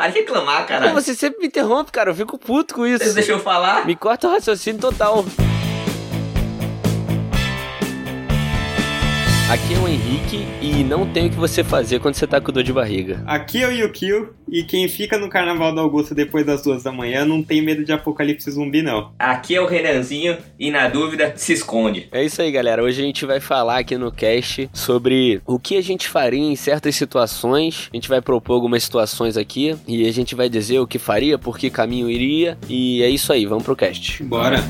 Para de reclamar, cara. Você sempre me interrompe, cara. Eu fico puto com isso. Você deixou eu falar? Me corta o raciocínio total. Aqui é o Henrique e não tem o que você fazer quando você tá com dor de barriga. Aqui é o Yukio e quem fica no Carnaval do Augusto depois das duas da manhã não tem medo de apocalipse zumbi, não. Aqui é o Renanzinho e na dúvida se esconde. É isso aí, galera. Hoje a gente vai falar aqui no cast sobre o que a gente faria em certas situações. A gente vai propor algumas situações aqui e a gente vai dizer o que faria, por que caminho iria. E é isso aí, vamos pro cast. Bora.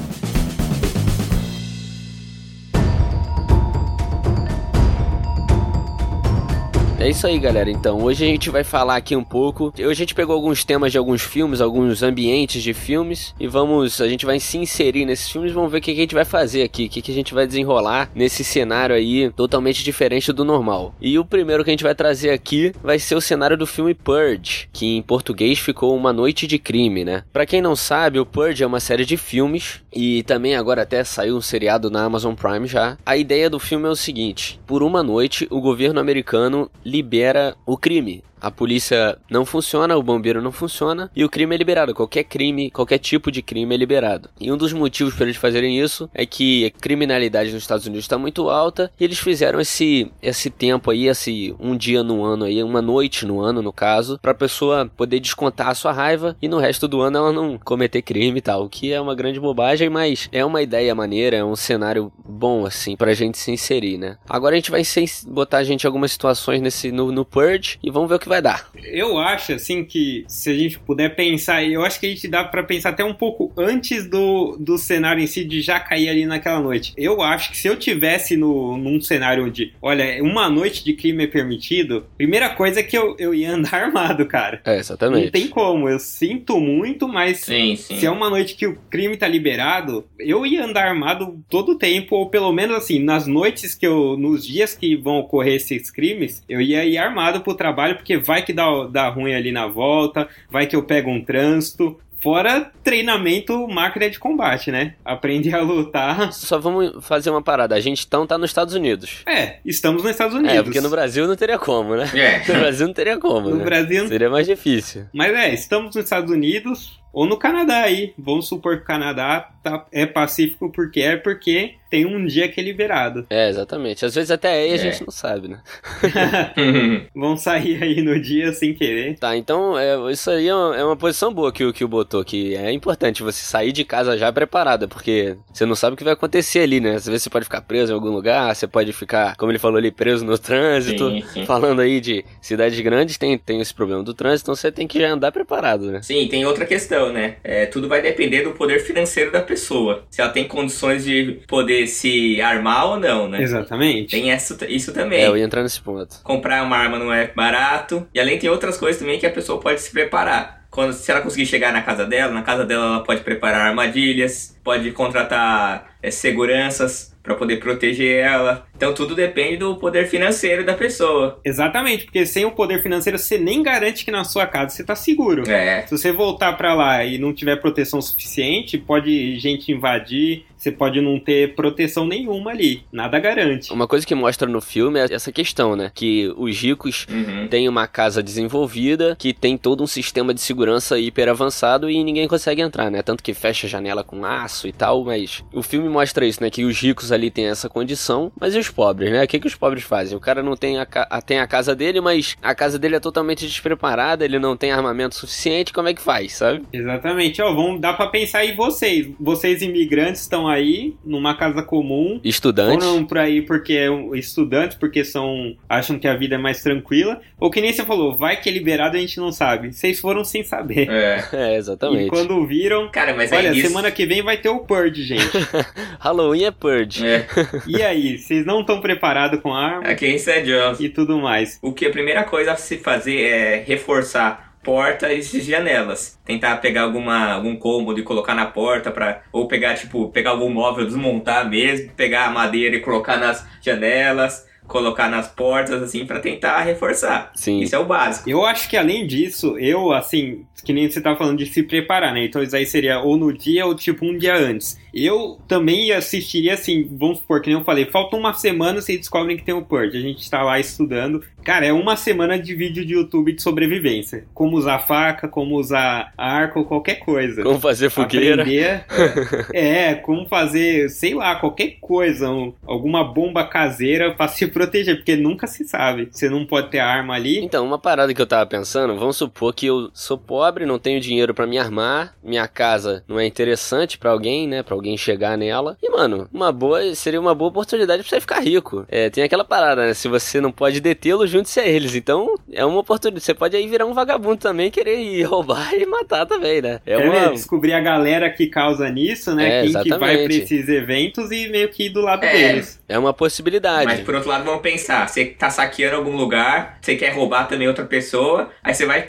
É isso aí, galera. Então, hoje a gente vai falar aqui um pouco. Hoje a gente pegou alguns temas de alguns filmes, alguns ambientes de filmes e vamos, a gente vai se inserir nesses filmes, vamos ver o que, que a gente vai fazer aqui, o que, que a gente vai desenrolar nesse cenário aí totalmente diferente do normal. E o primeiro que a gente vai trazer aqui vai ser o cenário do filme Purge, que em português ficou Uma Noite de Crime, né? Para quem não sabe, o Purge é uma série de filmes e também agora até saiu um seriado na Amazon Prime já. A ideia do filme é o seguinte: por uma noite, o governo americano libera o crime. A polícia não funciona, o bombeiro não funciona e o crime é liberado. Qualquer crime, qualquer tipo de crime é liberado. E um dos motivos para eles fazerem isso é que a criminalidade nos Estados Unidos está muito alta e eles fizeram esse, esse tempo aí, esse um dia no ano aí, uma noite no ano no caso, para a pessoa poder descontar a sua raiva e no resto do ano ela não cometer crime e tal. O que é uma grande bobagem, mas é uma ideia maneira, é um cenário bom assim pra gente se inserir, né? Agora a gente vai botar a gente em algumas situações nesse no, no Purge e vamos ver o que vai dar. Eu acho, assim, que se a gente puder pensar, eu acho que a gente dá para pensar até um pouco antes do, do cenário em si de já cair ali naquela noite. Eu acho que se eu tivesse no, num cenário onde, olha, uma noite de crime é permitido, primeira coisa é que eu, eu ia andar armado, cara. É, exatamente. Não tem como, eu sinto muito, mas Sim, sim. se é uma noite que o crime tá liberado, eu ia andar armado todo o tempo, ou pelo menos assim, nas noites que eu, nos dias que vão ocorrer esses crimes, eu ia ir armado pro trabalho, porque vai que dá, dá ruim ali na volta, vai que eu pego um trânsito. Fora treinamento máquina de combate, né? Aprende a lutar. Só vamos fazer uma parada. A gente então tá nos Estados Unidos. É, estamos nos Estados Unidos. É, porque no Brasil não teria como, né? É. No Brasil não teria como, No né? Brasil. Seria mais difícil. Mas é, estamos nos Estados Unidos ou no Canadá aí. Vamos supor que o Canadá tá, é pacífico porque é porque tem um dia que é liberado. É, exatamente. Às vezes até aí a É. gente não sabe, né? Vão sair aí no dia sem querer. Tá, então é, isso aí é uma, é uma posição boa que o que o botou, que é importante você sair de casa já preparada, porque você não sabe o que vai acontecer ali, né? Às vezes você pode ficar preso em algum lugar, você pode ficar, como ele falou ali, preso no trânsito. Sim, sim. Falando aí de cidades grandes, tem, tem esse problema do trânsito, então você tem que já andar preparado, né? Sim, tem outra questão, né? É, tudo vai depender do poder financeiro da pessoa. Se ela tem condições de poder se armar ou não, né? Exatamente. Tem essa, isso também. É, eu ia entrar nesse ponto. Comprar uma arma não é barato. E além tem outras coisas também que a pessoa pode se preparar. Quando, se ela conseguir chegar na casa dela, na casa dela ela pode preparar armadilhas, pode contratar é, seguranças para poder proteger ela. Então tudo depende do poder financeiro da pessoa. Exatamente, porque sem o poder financeiro você nem garante que na sua casa você tá seguro. É. Se você voltar pra lá e não tiver proteção suficiente, pode gente invadir, você pode não ter proteção nenhuma ali. Nada garante. Uma coisa que mostra no filme é essa questão, né? Que os ricos Uhum. têm uma casa desenvolvida, que tem todo um sistema de segurança hiper avançado e ninguém consegue entrar, né? Tanto que fecha a janela com aço e tal, mas o filme mostra isso, né? Que os ricos ali têm essa condição, mas os pobres, né? O que, que os pobres fazem? O cara não tem a, tem a casa dele, mas a casa dele é totalmente despreparada, ele não tem armamento suficiente, como é que faz, sabe? Exatamente. Ó, vamos dar pra pensar em vocês. Vocês imigrantes estão aí numa casa comum. Estudantes. Foram por aí porque é um- estudantes, porque são acham que a vida é mais tranquila. Ou que nem você falou, vai que é liberado a gente não sabe. Vocês foram sem saber. É. É, exatamente. E quando viram, Cara, mas olha, é isso. semana que vem vai ter o Purge, gente. Halloween é Purge. É. e aí, vocês não estão preparados com arma Aqui em St. John's. e tudo mais. O que a primeira coisa a se fazer é reforçar portas e janelas. Tentar pegar alguma, algum cômodo e colocar na porta para ou pegar tipo, pegar algum móvel, desmontar mesmo, pegar a madeira e colocar nas janelas. Colocar nas portas, assim, para tentar reforçar. Sim. Isso é o básico. Eu acho que além disso, eu, assim, que nem você tá falando de se preparar, né? Então isso aí seria ou no dia ou tipo um dia antes. Eu também assistiria assim, vamos supor, que nem eu falei, falta uma semana vocês descobrem que tem o Purge. A gente tá lá estudando. Cara, é uma semana de vídeo de YouTube de sobrevivência. Como usar faca, como usar arco, qualquer coisa. Como fazer fogueira. Aprender, é, como fazer, sei lá, qualquer coisa, um- alguma bomba caseira pra se proteger, porque nunca se sabe. Você não pode ter arma ali. Então, uma parada que eu tava pensando, vamos supor que eu sou pobre, não tenho dinheiro pra me armar, minha casa não é interessante pra alguém, né, Pra alguém chegar nela. E mano, uma boa seria uma boa oportunidade pra você ficar rico. É, tem aquela parada, né, se você não pode detê-lo, junte-se a eles. Então, é uma oportunidade, você pode aí virar um vagabundo também, querer ir roubar e matar também, né? É É, uma né, descobrir a galera que causa nisso, né? É, Quem que vai pra exatamente. esses eventos e meio que ir do lado É. deles. é uma possibilidade. Mas por outro lado, vamos pensar, você tá saqueando algum lugar, você quer roubar também outra pessoa, aí você vai.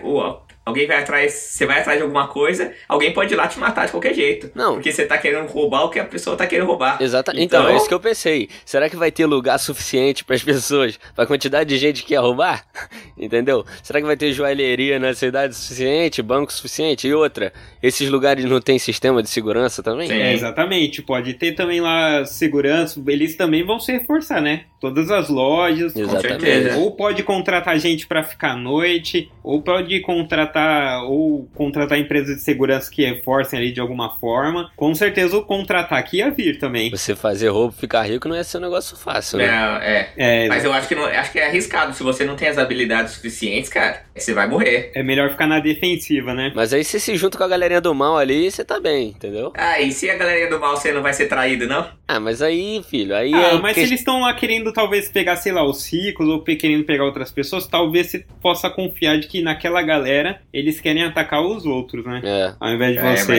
Alguém vai atrás. Você vai atrás de alguma coisa, alguém pode ir lá te matar de qualquer jeito. Não. Porque você tá querendo roubar o que a pessoa tá querendo roubar. Exato. Então, é isso que eu pensei. Será que vai ter lugar suficiente para as pessoas, pra quantidade de gente que quer roubar? Entendeu? Será que vai ter joalheria na cidade suficiente, banco suficiente? E outra, esses lugares não tem sistema de segurança também? Sim. É, exatamente. Pode ter também lá segurança. Eles também vão se reforçar, né? Todas as lojas. Exatamente. certeza. Ou pode contratar gente pra ficar à noite, ou pode contratar ou contratar empresas de segurança que reforcem ali de alguma forma. Com certeza o contra-ataque ia vir também. Você fazer roubo, ficar rico não ia ser um negócio fácil, né? Não, é. É, Mas eu acho que, não, acho que é arriscado. Se você não tem as habilidades suficientes, cara, você vai morrer. é melhor ficar na defensiva, né? Mas aí você se junta com a galerinha do mal ali, você tá bem, entendeu? Ah, e se a galerinha do mal você não vai ser traído, não? Ah, mas aí, filho, aí Ah, é mas que- se eles estão lá querendo talvez pegar, sei lá, os ricos ou querendo pegar outras pessoas, talvez você possa confiar de que naquela galera eles querem atacar os outros, né? É. Ao invés de É, você.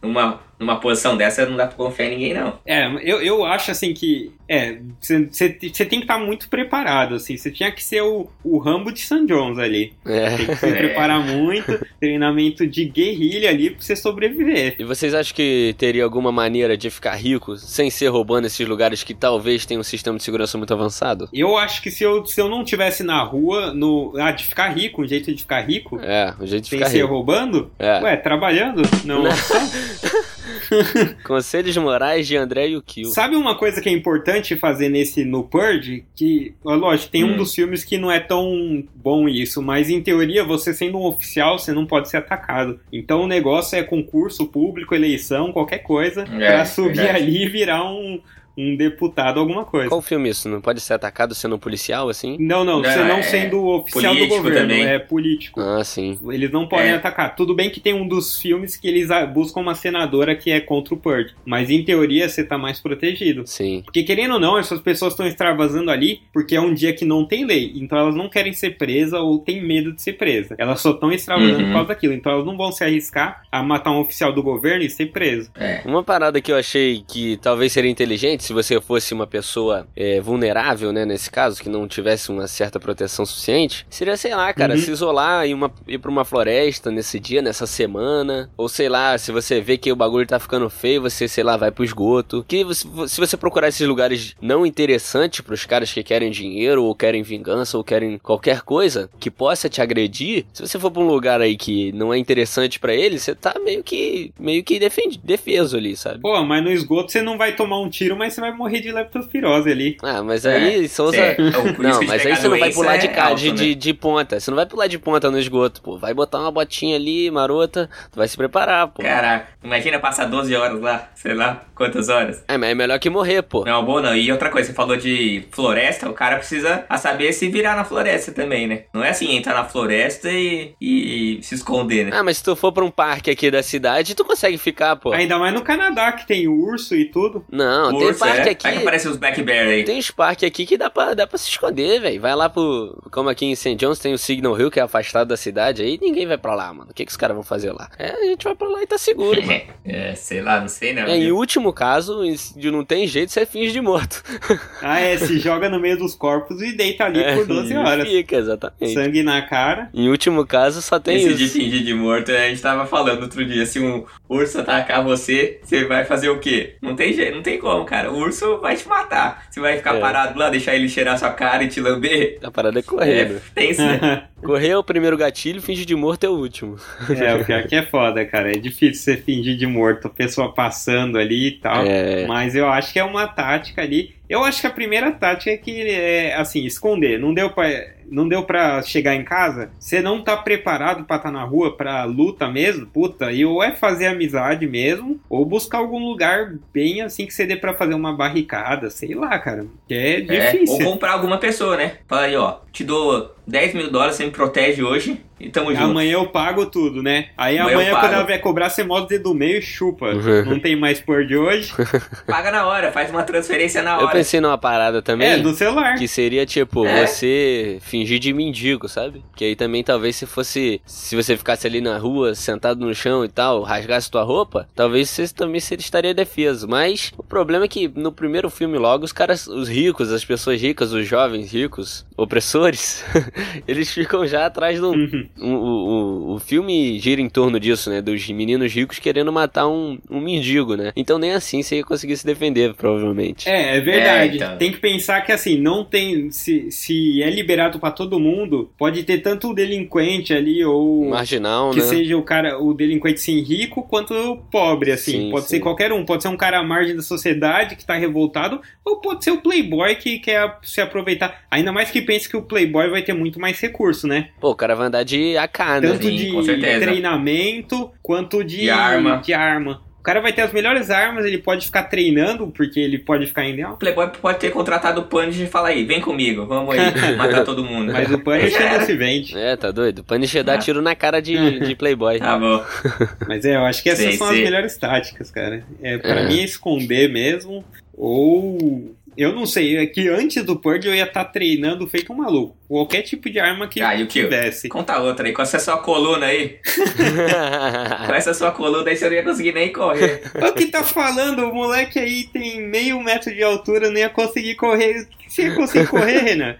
mas numa, posição dessa não dá pra confiar em ninguém, não. É, eu, eu acho assim que. É, você tem que estar muito preparado, assim. Você tinha que ser o, o Rambo de St. John's ali. É. Tem que se É. preparar muito, treinamento de guerrilha ali pra você sobreviver. E vocês acham que teria alguma maneira de ficar rico sem ser roubando esses lugares que talvez tenham um sistema de segurança muito avançado? Eu acho que se eu, se eu não tivesse na rua, no. Ah, de ficar rico, um jeito de ficar rico, É, o jeito de sem ficar ser rico. roubando, É. ué, trabalhando? Não. Não. Conselhos morais de André e o Kill. Sabe uma coisa que é importante fazer nesse no Purge? Que, lógico, tem um Hum. dos filmes que não é tão bom isso, mas em teoria, você sendo um oficial, você não pode ser atacado. Então o negócio é concurso público, eleição, qualquer coisa, É, pra subir verdade. ali e virar um, um deputado, alguma coisa. Qual filme isso? Não pode ser atacado sendo um policial assim? Não, não, Não, você não é sendo oficial do governo, também. é político. Ah, sim. Eles não podem É. atacar. Tudo bem que tem um dos filmes que eles ah, buscam uma senadora que é contra o Purge. Mas em teoria você tá mais protegido. Sim. Porque querendo ou não, essas pessoas estão extravasando ali porque é um dia que não tem lei. Então elas não querem ser presas ou têm medo de ser presa. Elas só estão extravasando Uhum. por causa daquilo. Então elas não vão se arriscar a matar um oficial do governo e ser preso. É. Uma parada que eu achei que talvez seria inteligente se você fosse uma pessoa é, vulnerável, né, nesse caso, que não tivesse uma certa proteção suficiente, seria, sei lá, cara, Uhum. se isolar e uma, ir pra uma floresta nesse dia, nessa semana, ou sei lá, se você vê que o bagulho tá ficando feio, você, sei lá, vai pro esgoto. Que você- se você procurar esses lugares não interessantes pros caras que querem dinheiro, ou querem vingança, ou querem qualquer coisa que possa te agredir, se você for pra um lugar aí que não é interessante pra eles, você tá meio que, meio que defende, defeso ali, sabe? Pô, mas no esgoto você não vai tomar um tiro, mas você vai morrer de leptospirose ali. Ah, mas aí Souza. É, risco Não, mas aí você não vai pular de, é cá, alto, de, né? de, de ponta. Você não vai pular de ponta no esgoto, pô. Vai botar uma botinha ali, marota. Tu vai se preparar, pô. Caraca, imagina passar 12 horas lá, sei lá, quantas horas. É, mas é melhor que morrer, pô. Não, boa não. E outra coisa, você falou de floresta, o cara precisa saber se virar na floresta também, né? Não é assim, entrar na floresta e, e se esconder, né? Ah, mas se tu for pra um parque aqui da cidade, tu consegue ficar, pô. Ainda mais no Canadá, que tem urso e tudo. Não, tem Urso, parque é? aqui. Aí aparece os Black Bear aí. Tem uns parques aqui que dá pra, dá pra se esconder, velho. Vai lá pro. Como aqui em St. John's tem o Signal Hill, que é afastado da cidade, aí ninguém vai pra lá, mano. O que, que os caras vão fazer lá? É, a gente vai pra lá e tá seguro, mano. É, sei lá, não sei não. É, em último caso, de não tem jeito, você finge de morto. Ah, é, se joga no meio dos corpos e deita ali É, por 12 e horas. Fica, exatamente. Sangue na cara. Em último caso, só tem Esse de isso. fingir de morto, a gente tava falando outro dia, se um urso atacar você, você vai fazer o quê? Não tem jeito, não tem como, cara. O urso vai te matar. Você vai ficar É. parado lá, deixar ele cheirar sua cara e te lamber. A parada é correr, né? É, tem sim. Correr é o primeiro gatilho, finge de morto é o último. É, o pior que é foda, cara. É difícil você fingir de morto, a pessoa passando ali e tal. É. Mas eu acho que é uma tática ali. Eu acho que a primeira tática é que é assim, esconder. Não deu pra, não deu pra chegar em casa? Você não tá preparado pra estar na rua pra luta mesmo? Puta, e ou é fazer amizade mesmo, ou buscar algum lugar bem assim que você dê pra fazer uma barricada, sei lá, cara. Que é É, difícil. ou comprar alguma pessoa, né? Fala aí, ó, te dou 10 mil dólares, você me protege hoje e tamo junto. Amanhã eu pago tudo, né? Aí Amanhã eu amanhã, quando ela vier cobrar, você mostra o dedo do meio e chupa. não tem mais por de hoje. Paga na hora, faz uma transferência na Eu hora. pensei numa parada também. É, do celular. Que seria tipo, É. você fingir de mendigo, sabe? Que aí também talvez se fosse. Se você ficasse ali na rua, sentado no chão e tal, rasgasse tua roupa, talvez você também estaria defeso. Mas o problema é que no primeiro filme logo, os caras, os ricos, as pessoas ricas, os jovens ricos, opressores, eles ficam já atrás do. Uhum. O, o, o filme gira em torno disso, né? Dos meninos ricos querendo matar um, um mendigo, né? Então nem assim você ia conseguir se defender, provavelmente. É, é verdade. É, então. Tem que pensar que assim, não tem. Se, se é liberado pra todo mundo, pode ter tanto o delinquente ali, ou Marginal, que né? seja o cara, o delinquente sim rico, quanto o pobre, assim. Sim, pode sim. ser qualquer um, pode ser um cara à margem da sociedade que tá revoltado, ou pode ser o playboy que quer se aproveitar. Ainda mais que pense que o playboy vai ter muito mais recurso, né? Pô, o cara vai andar de AK, né? Tanto Sim, de treinamento quanto de, De arma. de arma. O cara vai ter as melhores armas, ele pode ficar treinando, porque ele pode ficar em O Playboy pode ter contratado o Punisher e falar aí, vem comigo, vamos aí, matar todo mundo. Mas o Punisher não se vende. É, tá doido? Punisher dá Ah. tiro na cara de, de Playboy. Tá bom. Mas é, eu acho que essas Sim, são as sim. melhores táticas, cara. É, pra É. mim é esconder mesmo, ou... Eu não sei, é que antes do Purge eu ia estar treinando feito um maluco. Qualquer tipo de arma que Ah, e tivesse. Conta outra aí, com essa sua coluna aí. Com essa sua coluna aí você não ia conseguir nem correr. O que tá falando? O moleque aí tem meio metro de altura, não ia conseguir correr. Você ia conseguir correr, Renan?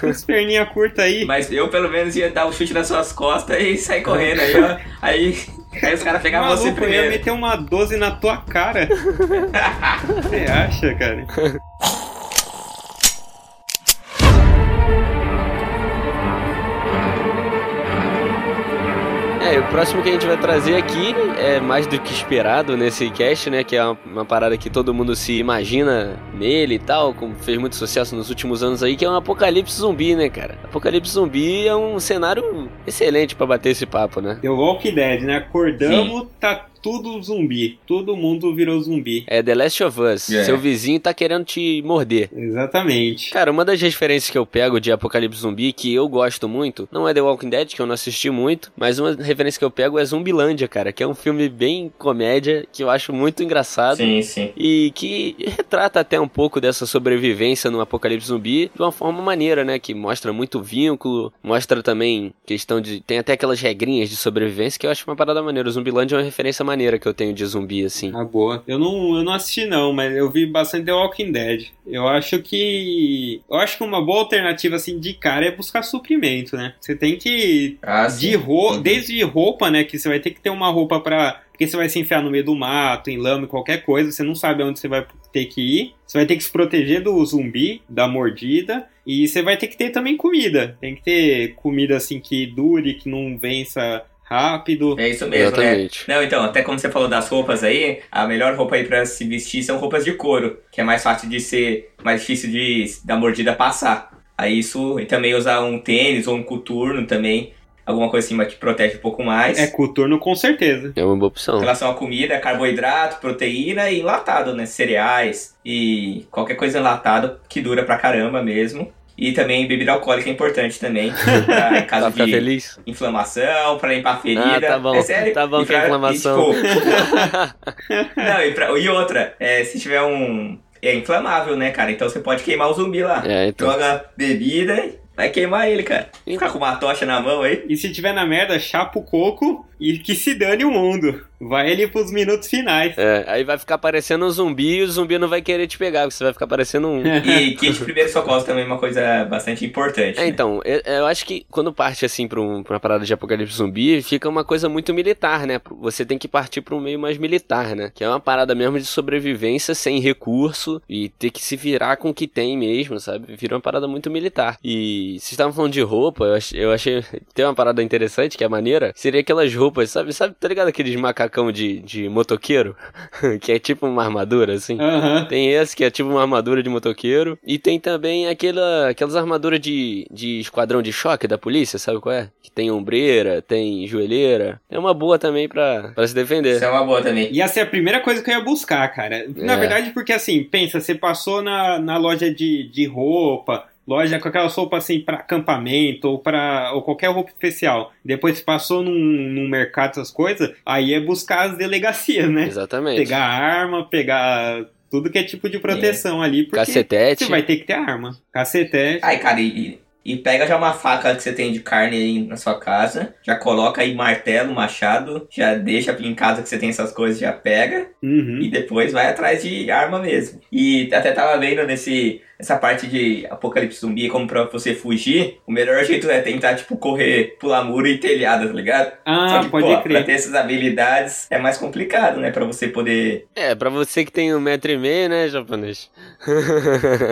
Com as perninhas curtas aí. Mas eu pelo menos ia dar um chute nas suas costas e sair correndo aí, ó. Aí, aí os caras pegavam você Maluco, eu ia primeiro. meter uma 12 na tua cara. Você acha, cara? É, o próximo que a gente vai trazer aqui é mais do que esperado nesse cast, né? Que é uma, uma parada que todo mundo se imagina nele e tal, como fez muito sucesso nos últimos anos aí, que é um apocalipse zumbi, né, cara? Apocalipse zumbi é um cenário excelente pra bater esse papo, né? The Walking Dead, né? Acordamos, tá tudo zumbi. Todo mundo virou zumbi. É The Last of Us. É. Seu vizinho tá querendo te morder. Exatamente. Cara, uma das referências que eu pego de Apocalipse Zumbi, que eu gosto muito, não é The Walking Dead, que eu não assisti muito, mas uma referência que eu pego é Zumbilândia, cara, que é um filme bem comédia, que eu acho muito engraçado. Sim, sim. E que retrata até um pouco dessa sobrevivência no apocalipse zumbi de uma forma maneira, né? Que mostra muito vínculo, mostra também questão de. Tem até aquelas regrinhas de sobrevivência que eu acho uma parada maneira. O Zumbilândia é uma referência maneira que eu tenho de zumbi, assim. Ah, boa. Eu não, eu não assisti não, mas eu vi bastante The Walking Dead. Eu acho que... Eu acho que uma boa alternativa, assim, de cara é buscar suprimento, né? Você tem que... Ah, De roupa, Uhum. desde roupa, né? Que você vai ter que ter uma roupa pra... Porque você vai se enfiar no meio do mato, em lama, qualquer coisa. Você não sabe aonde você vai ter que ir. Você vai ter que se proteger do zumbi, da mordida. E você vai ter que ter também comida. Tem que ter comida, assim, que dure, que não vença rápido. É isso mesmo, né? Exatamente. Não, então, até como você falou das roupas aí, a melhor roupa aí pra se vestir são roupas de couro, que é mais fácil de ser, mais difícil de da mordida passar. Aí isso, e também usar um tênis ou um coturno também, alguma coisa assim que protege um pouco mais. É coturno com certeza. É uma boa Em opção. relação à comida, carboidrato, proteína e enlatado, né? Cereais e qualquer coisa enlatado que dura pra caramba mesmo. E também bebida alcoólica é importante também, pra, em caso Pra ficar de feliz? inflamação, pra limpar a ferida. Ah, tá bom. É sério. Tá bom E que é pra- inflamação. E, tipo, não, e, pra- e outra, é, se tiver um. É inflamável, né, cara? Então você pode queimar o zumbi lá. É, então. Joga bebida e vai queimar ele, cara. Ficar com uma tocha na mão aí. E se tiver na merda, chapa o coco e que se dane o mundo. Vai ali pros minutos finais. É, aí vai ficar parecendo um zumbi e o zumbi não vai querer te pegar, porque você vai ficar parecendo um. E kit de primeiro socorro também é uma coisa bastante importante. É, né? então, eu, eu acho que quando parte assim pra, um- pra uma parada de apocalipse zumbi, fica uma coisa muito militar, né? Você tem que partir pra um meio mais militar, né? Que é uma parada mesmo de sobrevivência sem recurso e ter que se virar com o que tem mesmo, sabe? Vira uma parada muito militar. E vocês estavam falando de roupa, eu achei, eu achei. Tem uma parada interessante que é maneira. Seria aquelas roupas, sabe? Sabe, tá ligado aqueles macacão de, de motoqueiro? que é tipo uma armadura, assim. Aham. Tem esse que é tipo uma armadura de motoqueiro. E tem também aquela, aquelas armaduras de, de esquadrão de choque da polícia, sabe qual é? Que tem ombreira, tem joelheira. É uma boa também pra, pra se defender. Isso é uma boa também. Ia ser a primeira coisa que eu ia buscar, cara. Na É. verdade, porque assim, pensa, você passou na, na loja de, de roupa, loja com aquela roupa assim pra acampamento ou para ou qualquer roupa especial. Depois você passou num, num mercado, essas coisas, aí é buscar as delegacias, né? Exatamente. Pegar arma, pegar tudo que é tipo de proteção ali, porque Cacetete. você vai ter que ter arma. Cacetete. Ai, cara, e, e pega já uma faca que você tem de carne aí na sua casa, já coloca aí martelo, machado, já deixa em casa que você tem essas coisas, já pega, Uhum. e depois vai atrás de arma mesmo. E até tava vendo nesse essa parte de apocalipse zumbi, como pra você fugir, o melhor jeito é tentar, tipo, correr, pular muro e telhado, tá ligado? Ah, Só que, pode pô, pra crer. ter essas habilidades é mais complicado, né? Pra você poder. É, pra você que tem um metro e meio, né, japonês?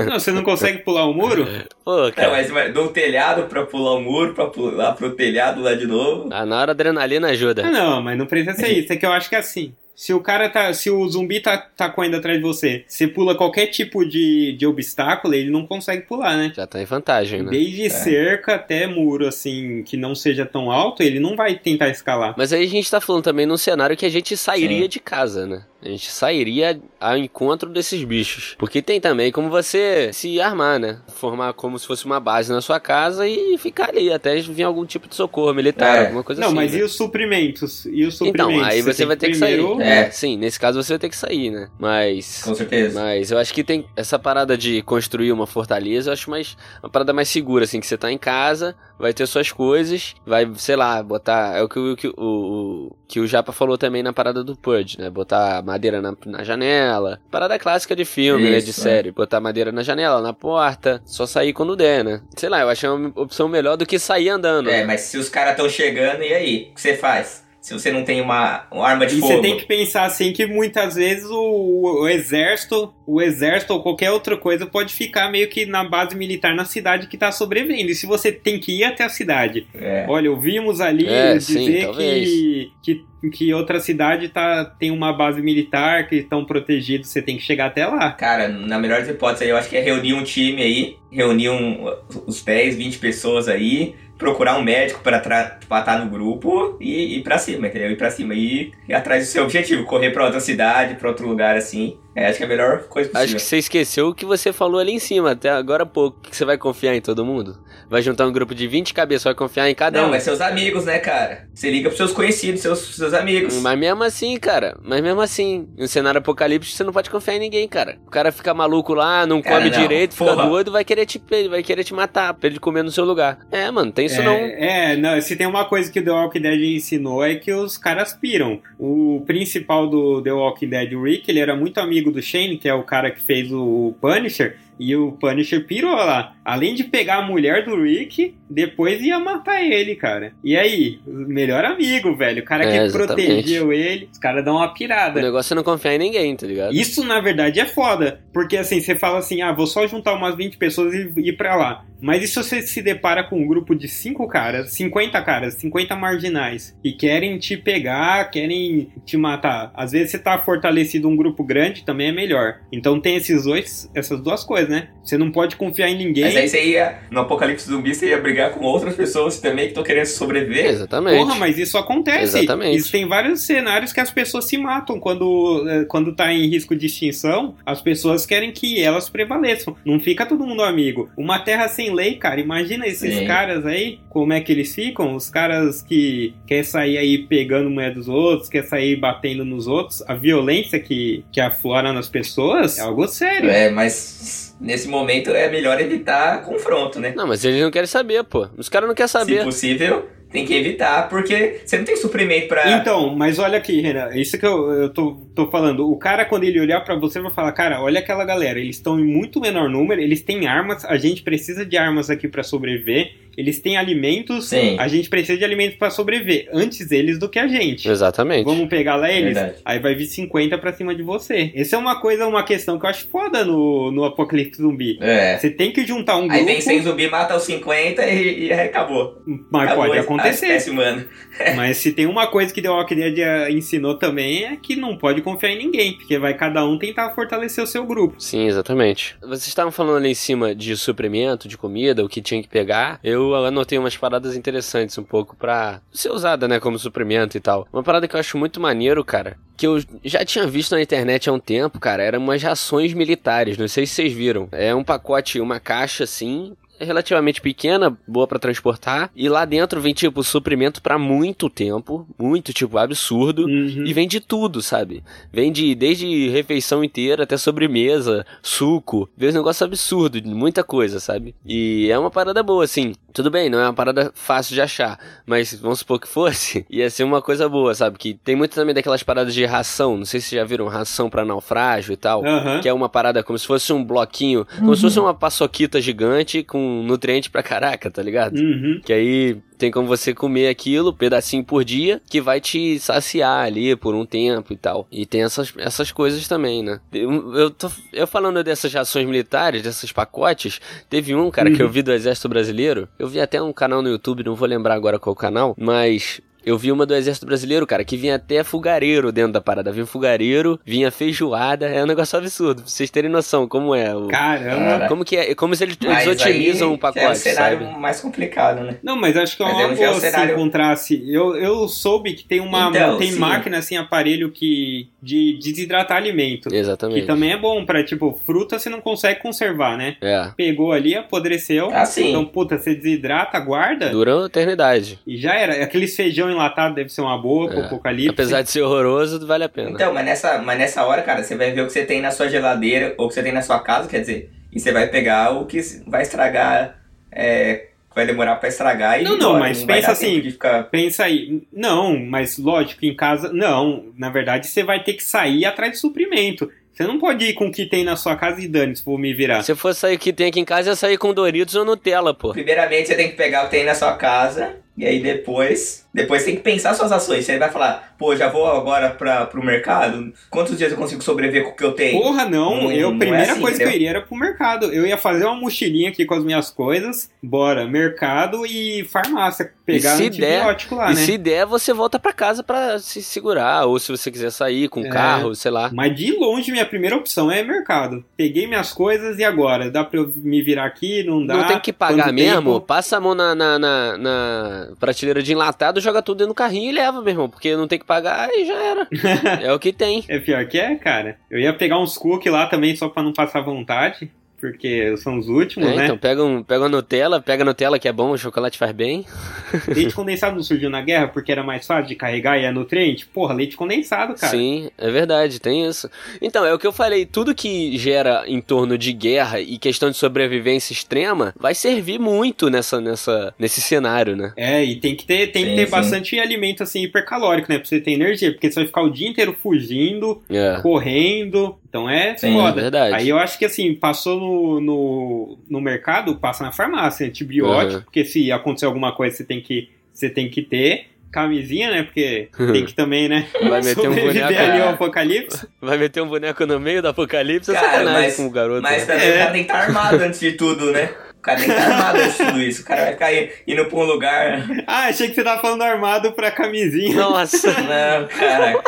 Não, você não consegue pular o muro? Pô, É, cara. mas vai do telhado pra pular o muro, pra pular pro telhado lá de novo. Ah, na hora a adrenalina ajuda. Ah, não, mas não precisa ser isso. É que eu acho que é assim. Se o cara tá. Se o zumbi tá, tá correndo atrás de você, você pula qualquer tipo de, de obstáculo, ele não consegue pular, né? Já tá em vantagem, né? Desde cerca até muro, assim, que não seja tão alto, ele não vai tentar escalar. Mas aí a gente tá falando também num cenário que a gente sairia Sim. de casa, né? A gente sairia ao encontro desses bichos. Porque tem também como você se armar, né? Formar como se fosse uma base na sua casa e ficar ali até vir algum tipo de socorro militar, É. alguma coisa não, assim. mas né? e os suprimentos? E os suprimentos? Então, aí você tem vai ter que sair. primeiro- É, É. sim, nesse caso você vai ter que sair, né? Mas. Com certeza. Mas eu acho que tem essa parada de construir uma fortaleza, eu acho mais uma parada mais segura, assim, que você tá em casa, vai ter suas coisas, vai, sei lá, botar. É o que, o, que o, que o Japa falou também na parada do Purge, né? Botar madeira na, na janela. Parada clássica de filme, né? De Isso, série. Botar madeira na janela, na porta, só sair quando der, né? Sei lá, eu acho uma opção melhor do que sair andando. É, mas se os caras estão chegando, e aí? O que você faz? Se você não tem uma, uma arma de E fogo. você tem que pensar assim que muitas vezes o, o exército, o exército ou qualquer outra coisa pode ficar meio que na base militar na cidade que tá sobrevivendo. E se você tem que ir até a cidade, É. olha, ouvimos ali É, dizer sim, que, que, que outra cidade tá, tem uma base militar, que estão protegidos, você tem que chegar até lá. Cara, na melhor das hipóteses aí, eu acho que é reunir um time aí, reunir um, os 10, 20 pessoas aí, procurar um médico pra estar no grupo e ir pra cima, entendeu? Ir pra cima e ir atrás do seu objetivo, correr pra outra cidade, pra outro lugar assim. É, acho que é a melhor coisa possível. Acho que você esqueceu o que você falou ali em cima, até agora há pouco. Que você vai confiar em todo mundo? Vai juntar um grupo de 20 cabeças, vai confiar em cada Não, um. mas seus amigos, né, cara? Você liga pros seus conhecidos, seus, seus amigos. Mas mesmo assim, cara, mas mesmo assim, um cenário apocalíptico você não pode confiar em ninguém, cara. O cara fica maluco lá, não Cara, come não, direito, fica porra. doido, vai querer te vai querer te matar, pra ele comer no seu lugar. É, mano, tem isso é, não. É, não, se tem uma coisa que o The Walking Dead ensinou é que os caras piram. O principal do The Walking Dead, o Rick, ele era muito amigo do Shane, que é o cara que fez o Punisher, e o Punisher pirou lá. Além de pegar a mulher do Rick, depois ia matar ele, cara. E aí? O melhor amigo, velho. O cara É, que exatamente. protegeu ele, os caras dão uma O pirada. negócio é não confiar em ninguém, tá ligado? Isso, na verdade, é foda. Porque, assim, você fala assim, ah, vou só juntar umas 20 pessoas e ir pra lá. Mas e se você se depara com um grupo de 5 caras, 50 caras, 50 marginais, e querem te pegar, querem te matar? Às vezes você tá fortalecido um grupo grande, também é melhor. Então tem esses dois, essas duas coisas, né? Você não pode confiar em ninguém. Mas aí você ia, no apocalipse zumbi, você ia brigar com outras pessoas também que estão querendo sobreviver. Exatamente. Porra, mas isso acontece. Exatamente. Isso tem vários cenários que as pessoas se matam quando, eh, quando tá em risco de extinção. As pessoas querem que elas prevaleçam. Não fica todo mundo amigo. Uma terra sem lei, cara. Imagina esses Sim. caras aí, como é que eles ficam? Os caras que quer sair aí pegando mulher dos outros, quer sair batendo nos outros. A violência que, que aflora nas pessoas é algo sério. É, mas nesse momento é melhor evitar confronto, né? Não, mas eles não querem saber, pô. Os caras não querem Se saber. possível, tem que evitar, porque você não tem suprimento pra. Então, mas olha aqui, Renan, isso que eu, eu tô, tô falando. O cara, quando ele olhar para você, vai falar: Cara, olha aquela galera, eles estão em muito menor número, eles têm armas, a gente precisa de armas aqui para sobreviver. Eles têm alimentos, Sim. a gente precisa de alimentos para sobreviver. Antes eles do que a gente. Exatamente. Vamos pegar lá eles? Verdade. Aí vai vir 50 pra cima de você. Essa é uma coisa, uma questão que eu acho foda no, no Apocalipse Zumbi. É. Você tem que juntar um Aí grupo, vem 100 zumbi, mata os 50 e, e aí acabou. mas Acabou pode acontecer. espécie humana. Mas se tem uma coisa que The Walking Dead eh, ensinou também é que não pode confiar em ninguém, porque vai cada um tentar fortalecer o seu grupo. Sim, exatamente. Vocês estavam falando ali em cima de suprimento, de comida, o que tinha que pegar. Eu anotei umas paradas interessantes um pouco pra ser usada, né, como suprimento e tal. Uma parada que eu acho muito maneiro, cara, que eu já tinha visto na internet há um tempo, cara, eram umas rações militares. Não sei se vocês viram. É um pacote, uma caixa assim, relativamente pequena, boa pra transportar, e lá dentro vem tipo suprimento pra muito tempo, muito tipo absurdo. Uhum. E vem de tudo, sabe? Vem de desde refeição inteira até sobremesa, suco. Vem um negócio absurdo, de muita coisa, sabe? E é uma parada boa, assim. Tudo bem, não é uma parada fácil de achar, mas vamos supor que fosse, ia ser uma coisa boa, sabe? Que tem muito também daquelas paradas de ração, não sei se vocês já viram ração pra naufrágio e tal. Aham. Que é uma parada como se fosse um bloquinho, como se fosse uma paçoquita gigante com nutriente pra caraca, tá ligado? Uhum. Que aí tem como você comer aquilo, pedacinho por dia, que vai te saciar ali por um tempo e tal. E tem essas, essas coisas também, né? Eu, eu, tô, eu falando dessas rações militares, desses pacotes, teve um, cara, que eu vi do Exército Brasileiro. Eu vi até um canal no YouTube, não vou lembrar agora qual canal, mas eu vi uma do Exército Brasileiro, cara, que vinha até fogareiro dentro da parada. Vinha fogareiro, vinha feijoada. É um negócio absurdo, pra vocês terem noção como é. O... Caramba. Cara. Como que é? Como se eles, eles otimizam o pacote, já é um cenário sabe? mais complicado, né? Não, mas acho que é uma é é boa se cenário- encontrasse. Eu, eu soube que tem uma Então, tem sim. máquina assim, aparelho que de desidratar alimento. Que Exatamente. também é bom pra, tipo, fruta você não consegue conservar, né? É. Pegou ali, apodreceu. Ah, sim. Então, puta, você desidrata, guarda Dura uma eternidade. e já era. Aqueles feijão enlatado deve ser uma boa pro É. apocalipse. Apesar de ser horroroso, vale a pena. Então, mas nessa, mas nessa hora, cara, você vai ver o que você tem na sua geladeira ou o que você tem na sua casa, quer dizer, e você vai pegar o que vai estragar, é, vai demorar pra estragar e Não, não, mas vai pensa assim, ficar- Pensa aí, não, mas lógico, em casa, não. Na verdade, você vai ter que sair atrás de suprimento. Você não pode ir com o que tem na sua casa e dane se vou me virar. Se for sair o que tem aqui em casa, ia sair com Doritos ou Nutella, pô. Primeiramente, você tem que pegar o que tem na sua casa e aí depois, depois tem que pensar suas ações. Você vai falar, pô, já vou agora pra, pro mercado, quantos dias eu consigo sobreviver com o que eu tenho? Porra, não. Não- eu, não a primeira é assim, coisa que eu entendeu? iria era pro mercado. Eu ia fazer uma mochilinha aqui com as minhas coisas. Bora, mercado e farmácia. Pegar E se antibiótico lá, e né? se der, você volta pra casa pra se segurar. Ou se você quiser sair com o É. carro, sei lá. Mas de longe, minha primeira opção é mercado. Peguei minhas coisas e agora? Dá pra eu me virar aqui? Não dá? Não tem que pagar Quanto mesmo, tempo? passa a mão na, na, na- na prateleira de enlatado, joga tudo dentro do carrinho e leva, meu irmão. Porque não tem que pagar e já era. é o que tem. É pior que é, cara. Eu ia pegar uns cookies lá também só pra não passar vontade. Porque são os últimos, É, né? então pega, um, pega uma Nutella, pega a Nutella que é bom, o chocolate faz bem. Leite condensado não surgiu na guerra porque era mais fácil de carregar e é nutriente? Porra, leite condensado, cara. Sim, é verdade, tem isso. Então, é o que eu falei, tudo que gera em torno de guerra e questão de sobrevivência extrema vai servir muito nessa, nessa, nesse cenário, né? É, e tem que ter, tem que Sim, ter sim. bastante alimento assim hipercalórico, né? Pra você ter energia, porque você vai ficar o dia inteiro fugindo, É. correndo. Então é Sim, foda. verdade. Aí eu acho que assim, passou no, no, no mercado, passa na farmácia, antibiótico, Uhum. porque se acontecer alguma coisa você tem que, você tem que ter. Camisinha, né? Porque tem que também, né? Vai meter um boneco, ali ao apocalipse. vai meter um boneco no meio do apocalipse, é Cara, sacanagem mas- com o garoto. Mas né? também É. tem que estar armado antes de tudo, né? O cara tem que estar armado de tudo isso. O cara vai ficar i- indo pra um lugar. Ah, achei que você tava falando armado pra camisinha. Nossa. Não, cara.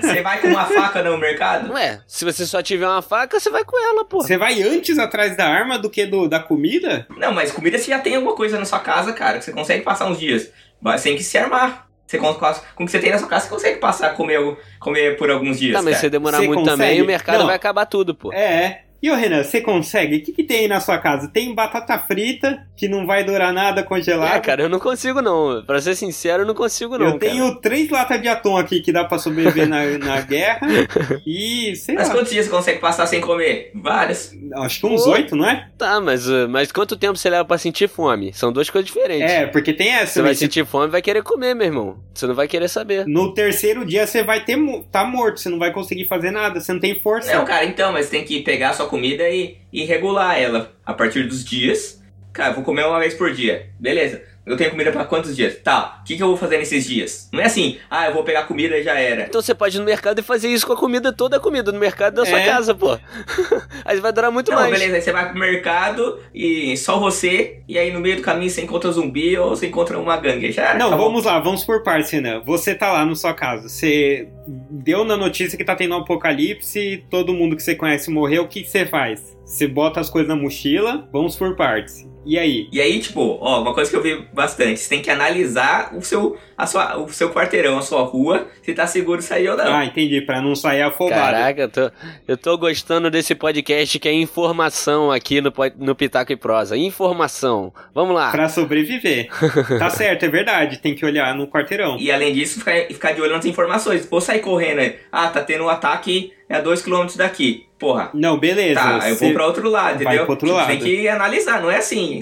Você vai com uma faca no mercado? Ué, se você só tiver uma faca, você vai com ela, pô. Você vai antes atrás da arma do que do, da comida? Não, mas comida você já tem alguma coisa na sua casa, cara, que você consegue passar uns dias. Mas tem que se armar. Você com, com o que você tem na sua casa, você consegue passar a comer, comer por alguns dias. Tá, mas se cara. você demorar Você muito consegue? também, o mercado Não. vai acabar tudo, pô. É, E ô Renan, você consegue? O que, que tem aí na sua casa? Tem batata frita, que não vai durar nada congelada. É, cara, eu não consigo não. Pra ser sincero, eu não consigo não. Eu tenho cara. três latas de atum aqui que dá pra sobreviver na, na guerra. E sei Mas lá. quantos dias você consegue passar sem comer? Vários. Acho que uns oito, não é? Tá, mas, uh, mas quanto tempo você leva pra sentir fome? São duas coisas diferentes. É, porque tem essa. Você vai né? sentir fome e vai querer comer, meu irmão. Você não vai querer saber. No terceiro dia você vai ter mo- tá morto, você não vai conseguir fazer nada, você não tem força. Não, cara, então, mas tem que pegar a sua comida e, e regular ela a partir dos dias. Cara, vou comer uma vez por dia. Beleza. Eu tenho comida pra quantos dias? Tá, o que, que eu vou fazer nesses dias? Não é assim, ah, eu vou pegar comida e já era. Então você pode ir no mercado e fazer isso com a comida, toda a comida no mercado da sua É. casa, pô. aí vai durar muito Não, mais. beleza, aí você vai pro mercado e só você, e aí no meio do caminho você encontra zumbi ou você encontra uma gangue. Já era, Não, acabou. vamos lá, vamos por partes, Renan. Você tá lá na sua casa, você deu na notícia que tá tendo um apocalipse, todo mundo que você conhece morreu, o que que você faz? Você bota as coisas na mochila, vamos por partes. E aí? E aí, tipo, ó, uma coisa que eu vi bastante, você tem que analisar o seu, a sua, o seu quarteirão, a sua rua, se tá seguro sair ou não. Ah, entendi, pra não sair afobado. Caraca, eu tô, eu tô gostando desse podcast que é informação aqui no, no Pitaco e Prosa. Informação. Vamos lá. Pra sobreviver. tá certo, é verdade, tem que olhar no quarteirão. E além disso, ficar, ficar de olho nas informações. Vou sair correndo aí. Ah, tá tendo um ataque a 2km daqui. Porra. Não, beleza. Tá, eu vou pra outro lado, vai entendeu? pro outro Tipo, lado. Tem que analisar, não é assim.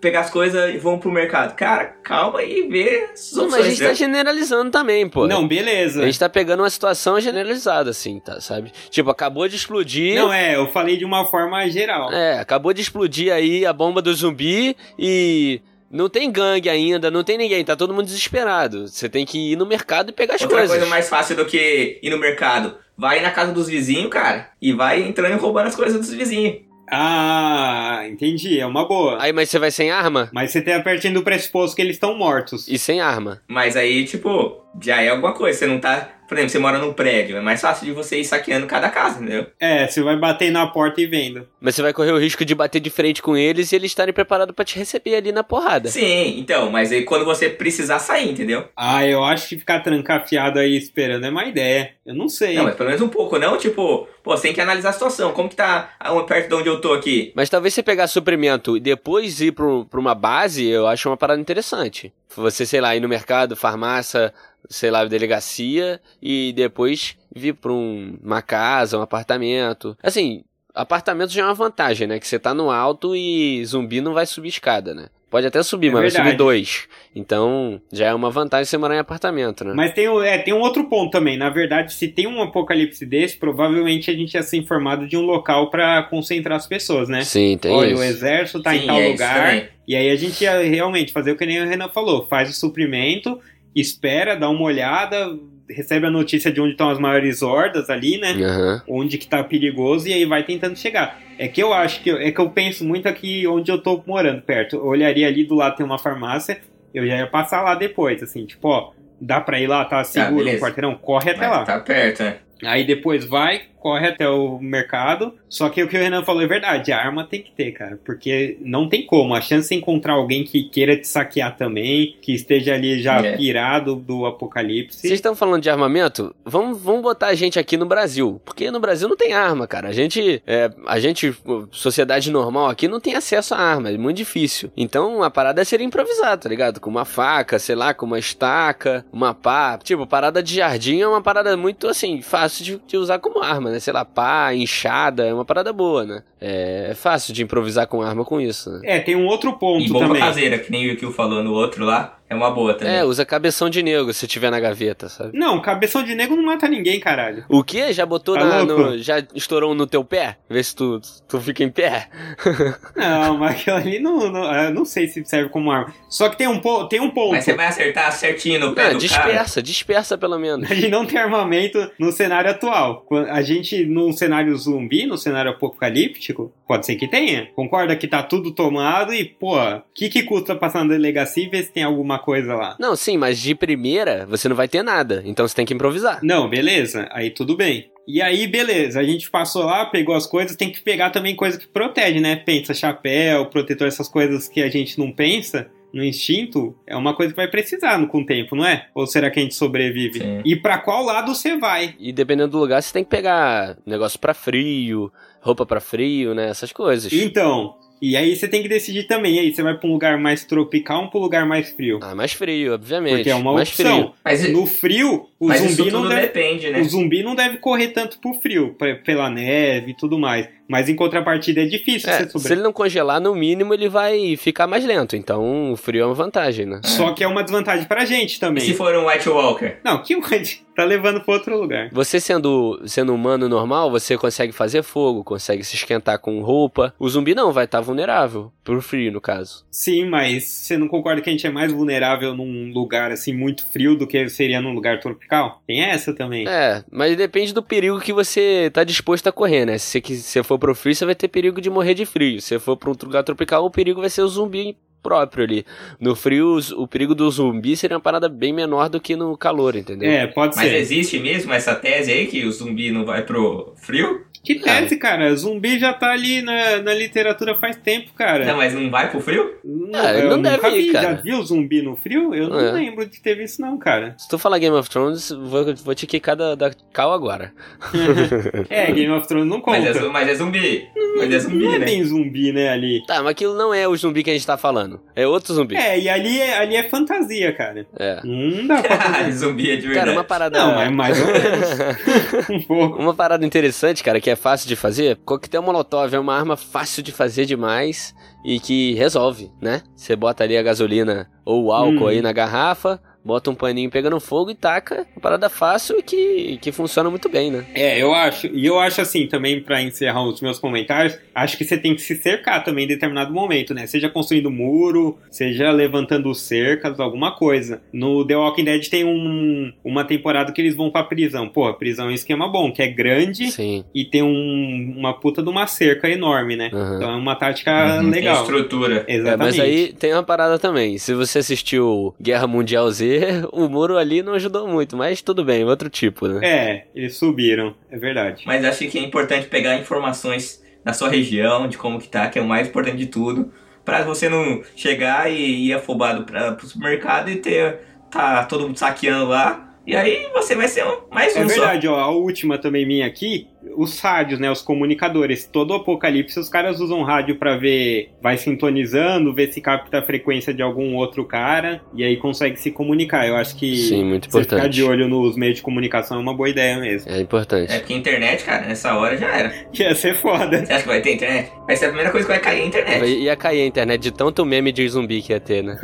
Pegar as coisas e vão pro mercado. Cara, calma e vê as Não, opções. mas a gente tá generalizando também, pô. Não, beleza. A gente tá pegando uma situação generalizada, assim, tá, sabe? Tipo, acabou de explodir. Não, é, eu falei de uma forma geral. É, acabou de explodir aí a bomba do zumbi e não tem gangue ainda, não tem ninguém, tá todo mundo desesperado. Você tem que ir no mercado e pegar as Outra coisas. coisa mais fácil do que ir no mercado. Vai na casa dos vizinhos, cara, e vai entrando e roubando as coisas dos vizinhos. Ah, entendi, é uma boa. Aí, mas você vai sem arma? Mas você tá partindo do pressuposto que eles estão mortos. E sem arma. Mas aí, tipo, já é alguma coisa. Você não tá. Por exemplo, você mora num prédio. É mais fácil de você ir saqueando cada casa, entendeu? É, você vai bater na porta e vendo. Mas você vai correr o risco de bater de frente com eles e eles estarem preparados pra te receber ali na porrada. Sim, então, mas aí quando você precisar sair, entendeu? Ah, eu acho que ficar trancafiado aí esperando é uma ideia. Eu não sei. Não, mas pelo menos um pouco, não? Tipo, pô, você tem que analisar a situação. Como que tá perto de onde eu tô aqui? Mas talvez você pegar suprimento e depois ir pro, pra uma base, eu acho uma parada interessante. Você, sei lá, ir no mercado, farmácia, sei lá, delegacia e depois vir pra um- uma casa, um apartamento. Assim, apartamento já é uma vantagem, né? Que você tá no alto e zumbi não vai subir escada, né? Pode até subir, É mas vai verdade. subir dois. Então, já é uma vantagem você morar em apartamento, né? Mas tem, é, tem um outro ponto também. Na verdade, se tem um apocalipse desse, provavelmente a gente ia ser informado de um local pra concentrar as pessoas, né? Sim, tem Olha, isso. o exército tá em Sim, tal é lugar. E aí a gente ia realmente fazer o que nem o Renan falou: faz o suprimento, espera, dá uma olhada, recebe a notícia de onde estão as maiores hordas ali, né? Aham. Onde que tá perigoso e aí vai tentando chegar. É que eu acho que é que eu penso muito aqui onde eu tô morando perto. Eu olharia ali do lado tem uma farmácia, eu já ia passar lá depois, assim, tipo, ó, dá pra ir lá, tá seguro no beleza. quarteirão, corre até Mas lá. Tá perto, né? Aí depois vai, corre até o mercado. Só que o que o Renan falou é verdade, a arma tem que ter, cara. Porque não tem como. A chance de encontrar alguém que queira te saquear também, que esteja ali já É. pirado do apocalipse. Vocês estão falando de armamento? Vamos, vamos botar a gente aqui no Brasil. Porque no Brasil não tem arma, cara. A gente, é, a gente, sociedade normal aqui, não tem acesso a arma. É muito difícil. Então a parada é ser improvisar, tá ligado? Com uma faca, sei lá, com uma estaca, uma pá. Tipo, parada de jardim é uma parada muito, assim, fácil de, de usar como arma, né? Sei lá, pá, enxada, é uma parada boa, né? É, é fácil de improvisar com arma com isso, né? É, tem um outro E ponto bomba também. caseira, que nem o que o falou no outro lá, é uma boa também. É, usa cabeção de nego se tiver na gaveta, sabe? Não, cabeção de negro não mata ninguém, caralho. O que? Já botou Tá na, no, Já estourou um no teu pé? Vê se tu, tu fica em pé. Não, mas aquilo ali não, não, eu não sei se serve como arma. Só que tem um, tem um ponto. Mas você vai acertar certinho no pé Não, do cara. dispersa, dispersa pelo menos. A gente não tem armamento no cenário atual. Quando A gente, num cenário zumbi, no cenário apocalíptico, pode ser que tenha. Concorda que tá tudo tomado e, pô, o que, que custa passar na delegacia e ver se tem alguma coisa lá? Não, sim, mas de primeira você não vai ter nada. Então você tem que improvisar. Não, beleza, aí tudo bem. E aí, beleza, a gente passou lá, pegou as coisas, tem que pegar também coisa que protege, né? Pensa chapéu, protetor, essas coisas que a gente não pensa. No instinto, é uma coisa que vai precisar no, com o tempo, não é? Ou será que a gente sobrevive? Sim. E pra qual lado você vai? E dependendo do lugar, você tem que pegar negócio pra frio, roupa pra frio, né? Essas coisas. Então, e aí você tem que decidir também. E aí, você vai pra um lugar mais tropical ou pra um lugar mais frio? Ah, mais frio, obviamente. Porque é uma mais opção. frio. Mas, No frio, o mas isso zumbi tudo não deve. depende, né? O zumbi não deve correr tanto pro frio, pe- pela neve e tudo mais. Mas em contrapartida é difícil É, você se ele não congelar, no mínimo ele vai ficar mais lento. Então o frio é uma vantagem, né? Só que é uma desvantagem pra gente E também. se for um White Walker? Não, que tá levando pra outro lugar. Você sendo, sendo humano normal, você consegue fazer fogo, consegue se esquentar com roupa. O zumbi não, vai estar vulnerável. Pro frio, no caso. Sim, mas você não concorda que a gente é mais vulnerável num lugar assim muito frio do que seria num lugar tropical? Tem essa também. É, mas depende do perigo que você tá disposto a correr, né? Se você, for pro frio, você vai ter perigo de morrer de frio. Se você for pra um lugar tropical, o perigo vai ser o zumbi próprio ali. No frio, o perigo do zumbi seria uma parada bem menor do que no calor, entendeu? É, pode Mas ser. existe mesmo essa tese aí que o zumbi não vai pro frio? Que tese, cara? Zumbi já tá ali na, na literatura faz tempo, cara. Não, mas não vai pro frio? Não, Ah, eu não nunca deve ir, vi. cara. Já viu zumbi no frio? Eu não É. lembro de ter visto, não, cara. Se tu falar Game of Thrones, vou, vou te quicar da, da cal agora. É, Game of Thrones não conta. Mas é, mas é zumbi. Mas é zumbi, não é né? bem zumbi, né, ali. Tá, mas aquilo não é o zumbi que a gente tá falando. É outro zumbi. É, e ali é, ali é fantasia, cara. É. Não dá pra fazer. zumbi é de verdade. Cara, uma parada. Não, é mais ou menos. um pouco. Uma parada interessante, cara, que é fácil de fazer. Coquetel Molotov é uma arma fácil de fazer demais e que resolve, né? Você bota ali a gasolina ou o álcool Hum. aí na garrafa, bota um paninho pegando fogo e taca. Uma parada fácil e que, que funciona muito bem, né? É, eu acho. E eu acho assim, também, pra encerrar os meus comentários, acho que você tem que se cercar também em determinado momento, né? Seja construindo muro, seja levantando cercas, alguma coisa. No The Walking Dead tem um, uma temporada que eles vão pra prisão. Pô, a prisão é um esquema bom, que é grande Sim. e tem um- uma puta de uma cerca enorme, né? Aham. Então é uma tática Uhum, Tem legal. estrutura. É, Exatamente. mas aí tem uma parada também. Se você assistiu Guerra Mundial Z, o muro ali não ajudou muito, mas tudo bem, outro tipo, né? É, eles subiram, é verdade. Mas acho que é importante pegar informações da sua região, de como que tá, que é o mais importante de tudo. Pra você não chegar e ir afobado pra, pro supermercado e ter. tá todo mundo saqueando lá. E aí você vai ser um, mais um É só. verdade, ó, a última também minha aqui, os rádios, né, os comunicadores, todo apocalipse os caras usam rádio pra ver, vai sintonizando, ver se capta a frequência de algum outro cara e aí consegue se comunicar. Eu acho que Sim, muito você ficar importante. de olho nos meios de comunicação é uma boa ideia mesmo. É importante. É porque a internet, cara, nessa hora já era. Ia ser foda. Você acha que vai ter internet? Vai ser a primeira coisa que vai cair a internet. Ia cair a internet de tanto meme de zumbi que ia ter, né?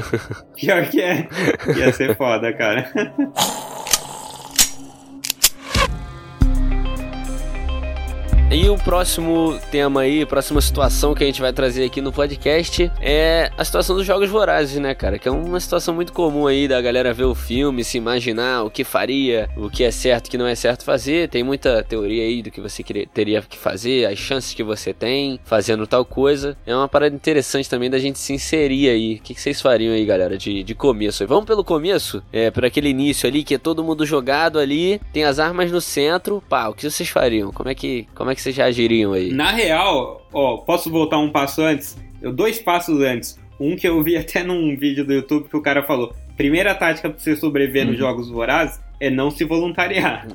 Pior que é. Ia ser foda, cara. E o próximo tema aí, próxima situação que a gente vai trazer aqui no podcast é a situação dos jogos vorazes, né, cara? Que é uma situação muito comum aí da galera ver o filme, se imaginar o que faria, o que é certo, o que não é certo fazer. Tem muita teoria aí do que você teria que fazer, as chances que você tem fazendo tal coisa. É uma parada interessante também da gente se inserir aí. O que, vocês fariam aí, galera, de, de começo? Vamos pelo começo? É, por aquele início ali, que é todo mundo jogado ali, tem as armas no centro. Pá, o que vocês fariam? Como é que, como é que vocês reagiriam aí? Na real, ó, posso voltar um passo antes? Eu dois passos antes. Um que eu vi até num vídeo do YouTube que o cara falou: primeira tática pra você sobreviver nos Uhum. jogos vorazes é não se voluntariar.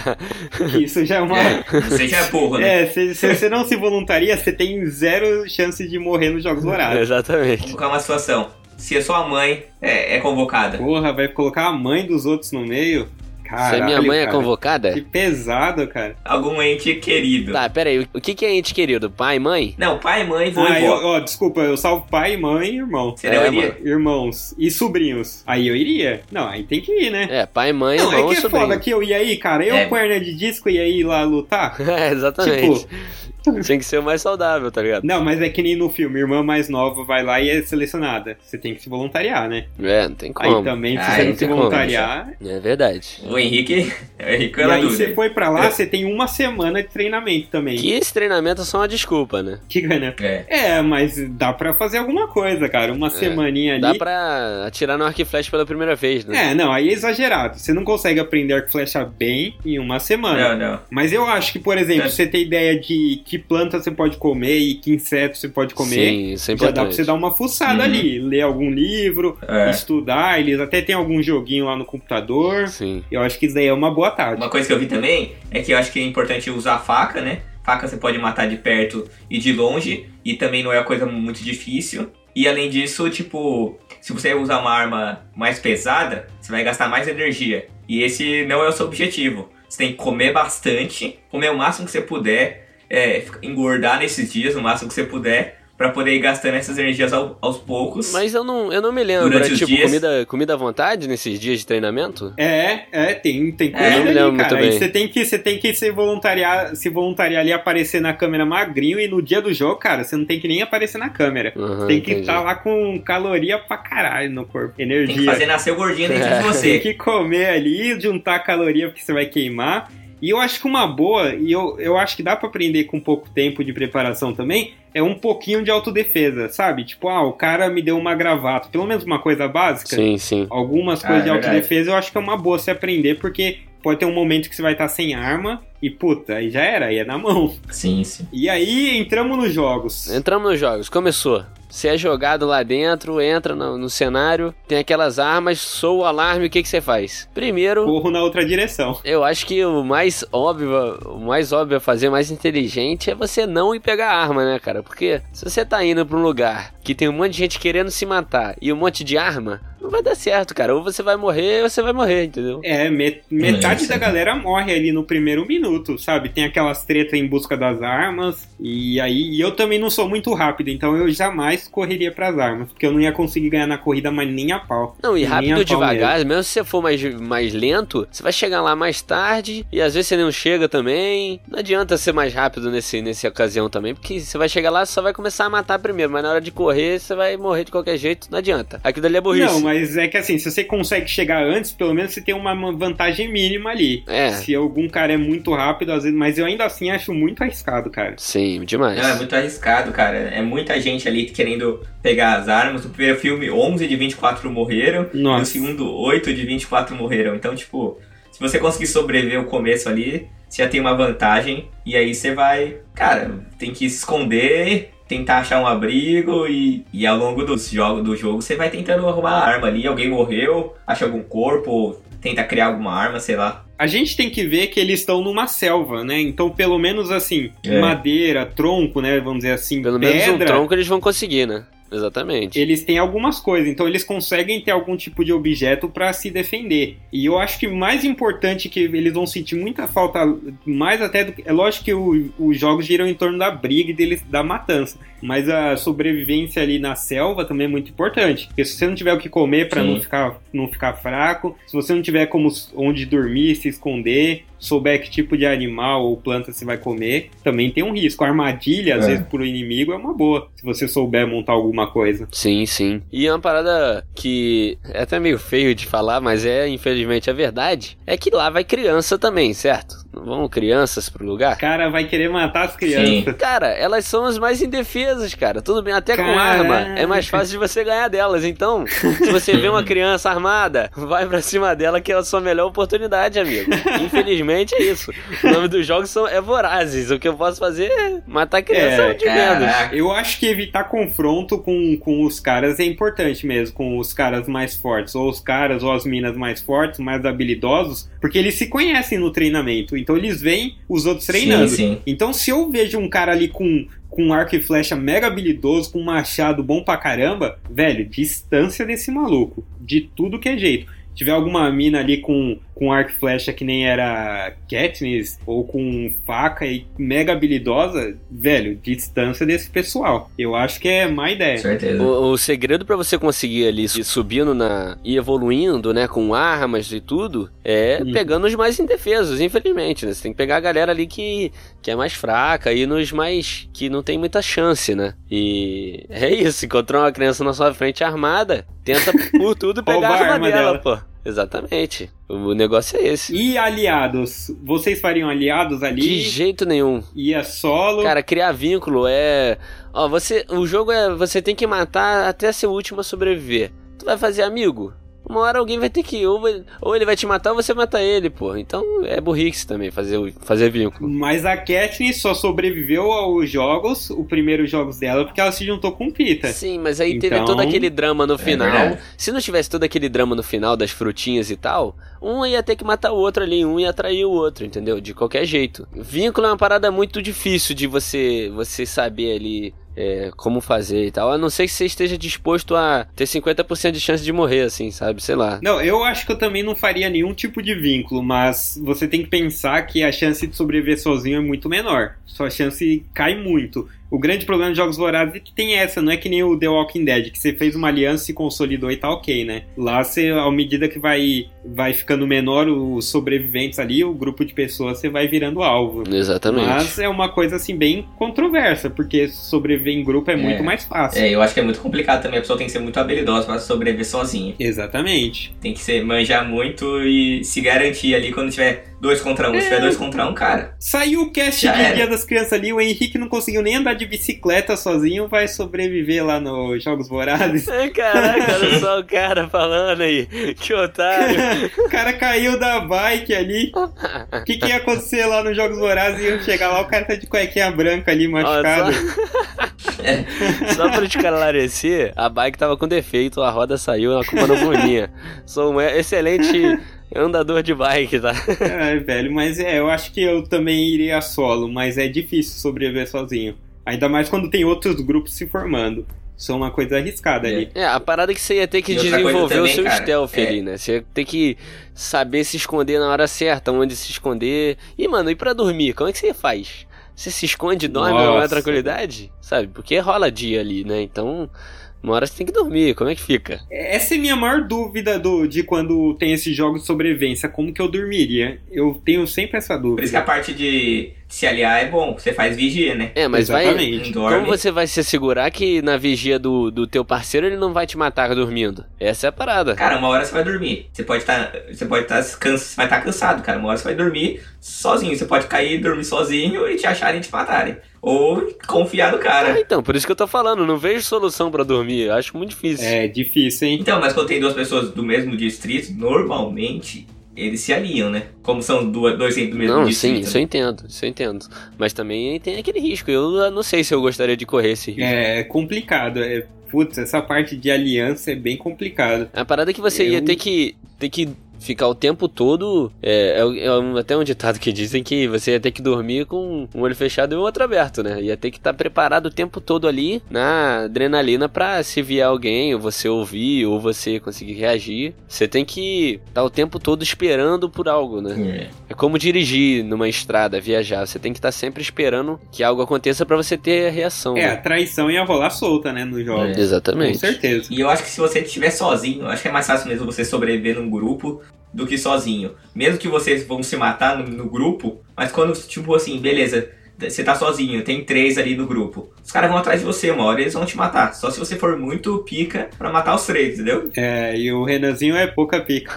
Isso já é uma. É, você já é burro, né? É, se, se você não se voluntaria, você tem zero chance de morrer nos jogos vorazes. Exatamente. Vou colocar uma situação. Se a sua mãe é, é convocada. Porra, vai colocar a mãe dos outros no meio? Se Caralho, a minha mãe é cara. convocada? Que pesado, cara. Algum ente querido. Tá, pera aí. O que, que é ente querido? Pai, mãe? Não, pai, mãe, vô Ah, e ó, desculpa, eu salvo pai, mãe e irmão. Você não É, iria? Irmãos e sobrinhos. Aí eu iria? Não, aí tem que ir, né? É, pai, mãe, Não, irmão é e que é sobrinho. foda que eu ia aí, cara. Eu É. com hernia de disco ia ir lá lutar. É, exatamente. Tipo, Tinha que ser o mais saudável, tá ligado? não, mas é que nem no filme, irmã mais nova vai lá e é selecionada. Você tem que se voluntariar, né? É, não tem Aí como. também, se Ah, você aí não se tem como, voluntariar. É verdade. O Henrique. O Henrique E é aí dúvida. você foi pra lá, você tem uma semana de treinamento também. Que esse treinamento é só uma desculpa, né? Que ganha. É. É, mas dá pra fazer alguma coisa, cara. Uma semaninha ali. Dá pra atirar no arco e flecha pela primeira vez, né? É, não, aí é exagerado. Você não consegue aprender arco e flecha bem em uma semana. Não, não. Mas eu acho que, por exemplo, É. você ter ideia de que planta você pode comer e que inseto você pode comer. Sim, isso é Já dá pra você dar uma fuçada Uhum. ali, ler algum livro, É. estudar. Eles até tem algum joguinho lá no computador. Sim. Eu acho que isso daí é uma boa tarde. Uma coisa que eu vi também é que eu acho que é importante usar faca, né? Faca você pode matar de perto e de longe, e também não é uma coisa muito difícil. E além disso, tipo, se você usar uma arma mais pesada, você vai gastar mais energia. E esse não é o seu objetivo. Você tem que comer bastante, comer o máximo que você puder, é, engordar nesses dias o máximo que você puder, pra poder ir gastando essas energias ao- aos poucos. Mas eu não, eu não me lembro. Durante é os tipo dias- comida, comida à vontade nesses dias de treinamento? É, é, tem, tem É, coisa eu me lembro ali, muito cara. Aí bem. você tem que, você tem que se voluntariar, se voluntariar ali, aparecer na câmera magrinho e no dia do jogo, cara, você não tem que nem aparecer na câmera. Uhum, tem que estar lá com caloria pra caralho no corpo, Tem que energia. fazer nascer o gordinho dentro É. de Tem você. que comer ali, juntar caloria porque você vai queimar. E eu acho que uma boa, e eu, eu acho que dá pra aprender com pouco tempo de preparação também, é um pouquinho de autodefesa, sabe? Tipo, ah, o cara me deu uma gravata, pelo menos uma coisa básica. Sim, sim. Algumas Ah, coisas é de autodefesa eu acho que é uma boa se aprender, porque pode ter um momento que você vai estar sem arma e puta, aí já era, aí é na mão. Sim, sim. E aí entramos nos jogos. Entramos nos jogos, começou. Você é jogado lá dentro, entra no, no cenário, tem aquelas armas, soa o alarme, o que, que você faz? Primeiro, Corro na outra direção. eu acho que o mais óbvio, o mais óbvio a fazer, mais inteligente é você não ir pegar a arma, né, cara? Porque se você tá indo pra um lugar que tem um monte de gente querendo se matar e um monte de arma, não vai dar certo, cara. Ou você vai morrer, ou você vai morrer, entendeu? É, me- metade É, da galera morre ali no primeiro minuto, sabe? Tem aquelas tretas em busca das armas. E aí, e eu também não sou muito rápido, então eu jamais correria pras armas, porque eu não ia conseguir ganhar na corrida, mas nem a pau. Não, e Nem rápido pau devagar, mesmo. se você for mais, mais lento, você vai chegar lá mais tarde, e às vezes você não chega também. Não adianta ser mais rápido nesse, nessa ocasião também, porque você vai chegar lá, só vai começar a matar primeiro, mas na hora de correr, você vai morrer de qualquer jeito, não adianta. Aquilo ali é burrice. Não, mas é que assim, se você consegue chegar antes, pelo menos você tem uma vantagem mínima ali. É. Se algum cara é muito rápido, às vezes, mas eu ainda assim acho muito arriscado, cara. Sim, demais. Não, é muito arriscado, cara. É muita gente ali querendo pegar as armas. No primeiro filme, 11 de 24 morreram. E no Nossa. segundo, 8 de 24 morreram. Então, tipo, se você conseguir sobreviver o começo ali, você já tem uma vantagem. E aí você vai, cara, tem que se esconder, tentar achar um abrigo. E, e ao longo dos jogos, do jogo, você vai tentando arrumar a arma ali. Alguém morreu, acha algum corpo, tenta criar alguma arma, sei lá. A gente tem que ver que eles estão numa selva, né? Então, pelo menos assim, É. madeira, tronco, né? Vamos dizer assim, Pelo pedra. menos um tronco eles vão conseguir, né? Exatamente. Eles têm algumas coisas, então eles conseguem ter algum tipo de objeto pra se defender. E eu acho que mais importante que eles vão sentir muita falta, mais até do que. É lógico que os jogos giram em torno da briga e deles, da matança. Mas a sobrevivência ali na selva também é muito importante. Porque se você não tiver o que comer pra Sim. não ficar, não ficar fraco, se você não tiver como onde dormir, se esconder, souber que tipo de animal ou planta você vai comer, também tem um risco. A armadilha, às É. vezes, pro inimigo é uma boa. Se você souber montar alguma coisa. Sim, sim. E uma parada que é até meio feio de falar, mas é infelizmente a verdade, é que lá vai criança também, certo? Vão crianças pro lugar? Cara vai querer matar as crianças. Cara, elas são as mais indefesas, cara. Tudo bem, até com Caraca. arma é mais fácil de você ganhar delas. Então, se você vê uma criança armada, vai pra cima dela que é a sua melhor oportunidade, amigo. Infelizmente é isso. O nome dos jogos são, é Vorazes. O que eu posso fazer é matar criança É, de menos. Eu acho que evitar confronto com, com os caras é importante mesmo, com os caras mais fortes, ou os caras ou as minas mais fortes, mais habilidosos, porque eles se conhecem no treinamento, então eles veem os outros treinando. Sim, sim. Então se eu vejo um cara ali com, com arco e flecha mega habilidoso, com um machado bom pra caramba, velho, distância desse maluco, de tudo que é jeito. tiver alguma mina ali com, com arco e flecha que nem era Katniss, ou com faca e mega habilidosa, velho, distância desse pessoal. Eu acho que é má ideia. certeza. O, o segredo pra você conseguir ali subindo na e evoluindo, né, com armas e tudo, é Hum. pegando os mais indefesos, infelizmente, né? Você tem que pegar a galera ali que, que é mais fraca e nos mais que não tem muita chance, né? E é isso, encontrou uma criança na sua frente armada, tenta por tudo pegar a a arma, arma dela, dela. pô. Exatamente. O negócio é esse. E aliados? Vocês fariam aliados De ali? jeito nenhum. Ia solo? Cara, criar vínculo é. Ó, você. O jogo é. Você tem que matar até ser o último a sobreviver. Tu vai fazer amigo? Uma hora alguém vai ter que. Ou, ou ele vai te matar ou você mata ele, pô. Então é burrice também fazer, fazer vínculo. Mas a Katniss só sobreviveu aos jogos, os primeiros jogos dela, porque ela se juntou com o Pita. Sim, mas aí então... teve todo aquele drama no é final. É se não tivesse todo aquele drama no final das frutinhas e tal, um ia ter que matar o outro ali, um ia atrair o outro, entendeu? De qualquer jeito. Vínculo é uma parada muito difícil de você você saber ali é, como fazer e tal. A não ser que você esteja disposto a ter 50% de chance de morrer, assim, sabe? Sei lá. Não, eu acho que eu também não faria nenhum tipo de vínculo, mas você tem que pensar que a chance de sobreviver sozinho é muito menor. Sua chance cai muito. O grande problema de Jogos Vorazes é que tem essa, não é que nem o The Walking Dead, que você fez uma aliança e consolidou e tá ok, né? Lá, você, à medida que vai, vai ficando menor os sobreviventes ali, o grupo de pessoas, você vai virando alvo. Exatamente. Mas é uma coisa, assim, bem controversa, porque sobreviver em grupo é, é muito mais fácil. É, eu acho que é muito complicado também, a pessoa tem que ser muito habilidosa para sobreviver sozinho. Exatamente. Tem que ser, manjar muito e se garantir ali quando tiver dois contra um. É. Se tiver dois contra um, cara. Saiu o cast de era. Dia das Crianças ali, o Henrique não conseguiu nem andar de bicicleta sozinho, vai sobreviver lá nos Jogos Vorazes. Caraca, olha só o cara falando aí. Que otário. o cara caiu da bike ali. O que, que ia acontecer lá nos Jogos Vorazes? Iam chegar lá, o cara tá de cuequinha branca ali, machucado. só... só pra te esclarecer, a bike tava com defeito, a roda saiu, a culpa não boninha. Sou um excelente andador de bike, tá? É, velho, mas é, eu acho que eu também iria solo, mas é difícil sobreviver sozinho. Ainda mais quando tem outros grupos se formando. Isso é uma coisa arriscada é. ali. É, a parada é que você ia ter que desenvolver também, o seu cara, stealth é. ali, né? Você ia ter que saber se esconder na hora certa, onde se esconder. E, mano, e pra dormir? Como é que você faz? Você se esconde e dorme Nossa. na maior tranquilidade? Sabe? Porque rola dia ali, né? Então, uma hora você tem que dormir, como é que fica? Essa é a minha maior dúvida do, de quando tem esses jogos de sobrevivência, como que eu dormiria? Eu tenho sempre essa dúvida. Por isso que a parte de se aliar é bom, você faz vigia, né? É, mas Exatamente. vai. Como você vai se assegurar que na vigia do, do teu parceiro ele não vai te matar dormindo? Essa é a parada. Cara, uma hora você vai dormir. Você pode estar. Tá, você pode estar tá, cansa, vai estar tá cansado, cara. Uma hora você vai dormir sozinho. Você pode cair e dormir sozinho e te acharem e te matarem. Ou confiar no cara. Ah, então, por isso que eu tô falando, não vejo solução para dormir. Acho muito difícil. É difícil, hein? Então, mas quando tem duas pessoas do mesmo distrito, normalmente eles se aliam, né? Como são duas, dois do mesmo Não, distrito. sim, isso eu entendo, isso eu entendo. Mas também tem aquele risco. Eu não sei se eu gostaria de correr esse risco. É complicado. É, putz, essa parte de aliança é bem complicada. A parada é que você eu... ia ter que, ter que ficar o tempo todo. É, é, é, até um ditado que dizem que você ia ter que dormir com um olho fechado e o outro aberto, né? Ia ter que estar tá preparado o tempo todo ali na adrenalina pra se vier alguém, ou você ouvir, ou você conseguir reagir. Você tem que estar tá o tempo todo esperando por algo, né? É. é como dirigir numa estrada, viajar. Você tem que estar tá sempre esperando que algo aconteça para você ter a reação. É, né? a traição ia rolar solta, né, no jogo. É, exatamente. Com certeza. E eu acho que se você estiver sozinho, acho que é mais fácil mesmo você sobreviver num grupo do que sozinho. Mesmo que vocês vão se matar no, no grupo, mas quando, tipo assim, beleza, você tá sozinho, tem três ali no grupo. Os caras vão atrás de você, uma hora eles vão te matar. Só se você for muito pica pra matar os três, entendeu? É, e o Renanzinho é pouca pica.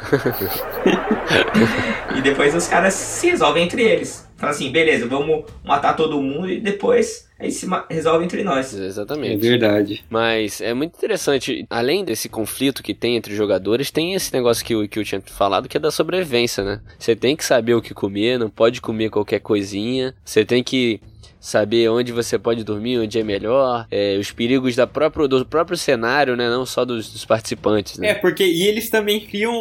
e depois os caras se resolvem entre eles. Fala assim, beleza, vamos matar todo mundo e depois aí se resolve entre nós. Exatamente. É verdade. Mas é muito interessante, além desse conflito que tem entre os jogadores, tem esse negócio que, que eu tinha falado, que é da sobrevivência, né? Você tem que saber o que comer, não pode comer qualquer coisinha, você tem que saber onde você pode dormir, onde é melhor, é, os perigos da própria, do próprio cenário, né? Não só dos, dos participantes. Né? É, porque e eles também criam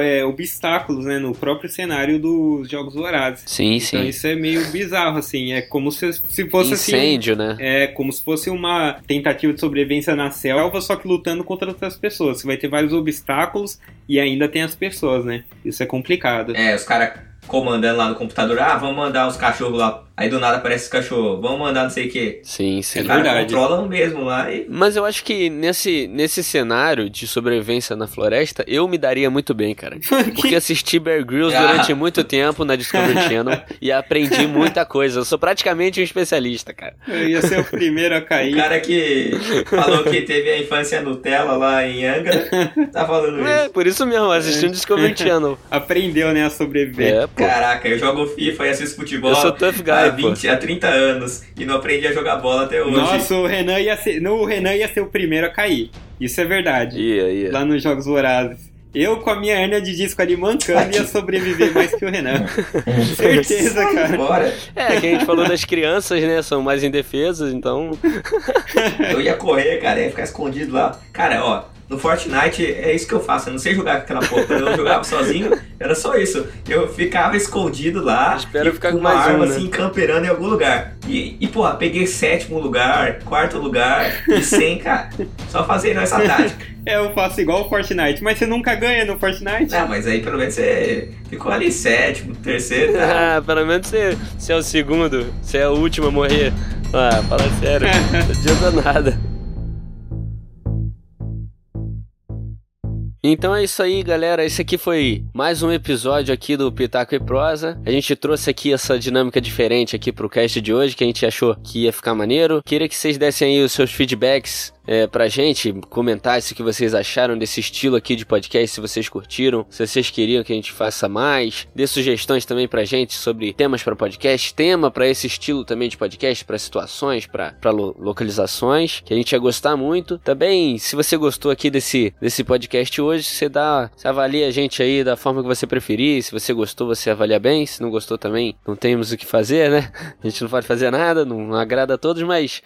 é, obstáculos, né? No próprio cenário dos Jogos Vorazes. Sim, então, sim. Então isso é meio bizarro, assim. É como se, se fosse assim, Incêndio, assim, né? É como se fosse uma tentativa de sobrevivência na selva, só que lutando contra outras pessoas. Você vai ter vários obstáculos e ainda tem as pessoas, né? Isso é complicado. É, os caras comandando lá no computador, ah, vamos mandar os cachorros lá. Aí do nada aparece os cachorros, vamos mandar não sei o que. Sim, sim. Os caras controlam mesmo lá. E... Mas eu acho que nesse, nesse cenário de sobrevivência na floresta, eu me daria muito bem, cara. Porque assisti Bear Grylls ah. durante muito tempo na Discovery Channel e aprendi muita coisa. Eu sou praticamente um especialista, cara. Eu ia ser o primeiro a cair. O cara que falou que teve a infância Nutella lá em Angra, tá falando é, isso. É, por isso mesmo, assistindo Discovery Channel. Aprendeu, né, a sobreviver. É. Caraca, eu jogo FIFA e assisto futebol. Eu sou tough guy, há, 20, há 30 anos e não aprendi a jogar bola até hoje. Nossa, o Renan ia ser, no, o Renan ia ser o primeiro a cair. Isso é verdade. Ia, ia. Lá nos Jogos Vorazes. Eu com a minha hernia de disco ali mancando ia sobreviver mais que o Renan. Certeza, cara. Bora. É, que a gente falou das crianças, né? São mais indefesas, então. Eu ia correr, cara, ia ficar escondido lá. Cara, ó, no Fortnite é isso que eu faço. Eu não sei jogar com aquela porra. Quando eu jogava sozinho, era só isso. Eu ficava escondido lá. Espero e ficar com uma mais um, arma né? assim, camperando em algum lugar. E, e, porra, peguei sétimo lugar, quarto lugar e 100, cara. Só fazendo essa tática. É, eu faço igual o Fortnite, mas você nunca ganha no Fortnite? Não, mas aí pelo menos você ficou ali sétimo, terceiro, tá? Ah, pelo menos você, você é o segundo, você é o último a morrer. Ah, fala sério, não adianta nada. Então é isso aí, galera. Esse aqui foi mais um episódio aqui do Pitaco e Prosa. A gente trouxe aqui essa dinâmica diferente aqui pro cast de hoje, que a gente achou que ia ficar maneiro. Queria que vocês dessem aí os seus feedbacks é, pra gente, comentassem o que vocês acharam desse estilo aqui de podcast, se vocês curtiram, se vocês queriam que a gente faça mais. Dê sugestões também pra gente sobre temas para podcast, tema para esse estilo também de podcast, para situações, para lo localizações, que a gente ia gostar muito. Também, se você gostou aqui desse, desse podcast hoje, você dá, você avalia a gente aí da forma que você preferir. Se você gostou, você avalia bem. Se não gostou também, não temos o que fazer, né? A gente não pode fazer nada, não agrada a todos, mas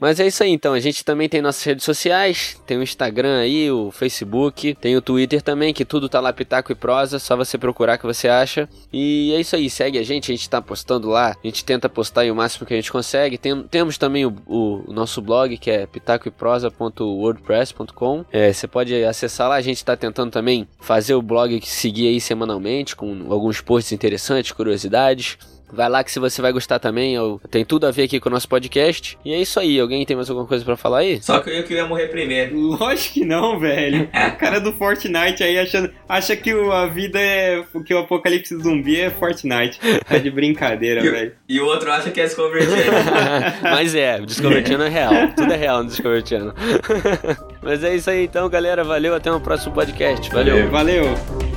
mas é isso aí então. A gente também tem nossas redes sociais, tem o Instagram aí, o Facebook, tem o Twitter também, que tudo tá lá Pitaco e Prosa, só você procurar que você acha. E é isso aí, segue a gente, a gente tá postando lá, a gente tenta postar o máximo que a gente consegue. Tem, temos também o, o, o nosso blog, que é pitacoeprosa.wordpress.com. É, você pode acessar lá, a gente tá tentando também fazer o blog que seguir aí semanalmente, com alguns posts interessantes, curiosidades. Vai lá que se você vai gostar também, eu- tem tudo a ver aqui com o nosso podcast. E é isso aí, alguém tem mais alguma coisa pra falar aí? Só que eu queria morrer primeiro. Lógico que não, velho. O cara do Fortnite aí achando, acha que a vida é. que o apocalipse zumbi é Fortnite. Tá de brincadeira, velho. E o outro acha que é Discovery Mas é, Discovery Channel é real. Tudo é real no Discovery Channel. Mas é isso aí então, galera. Valeu, até o próximo podcast. Valeu. Valeu.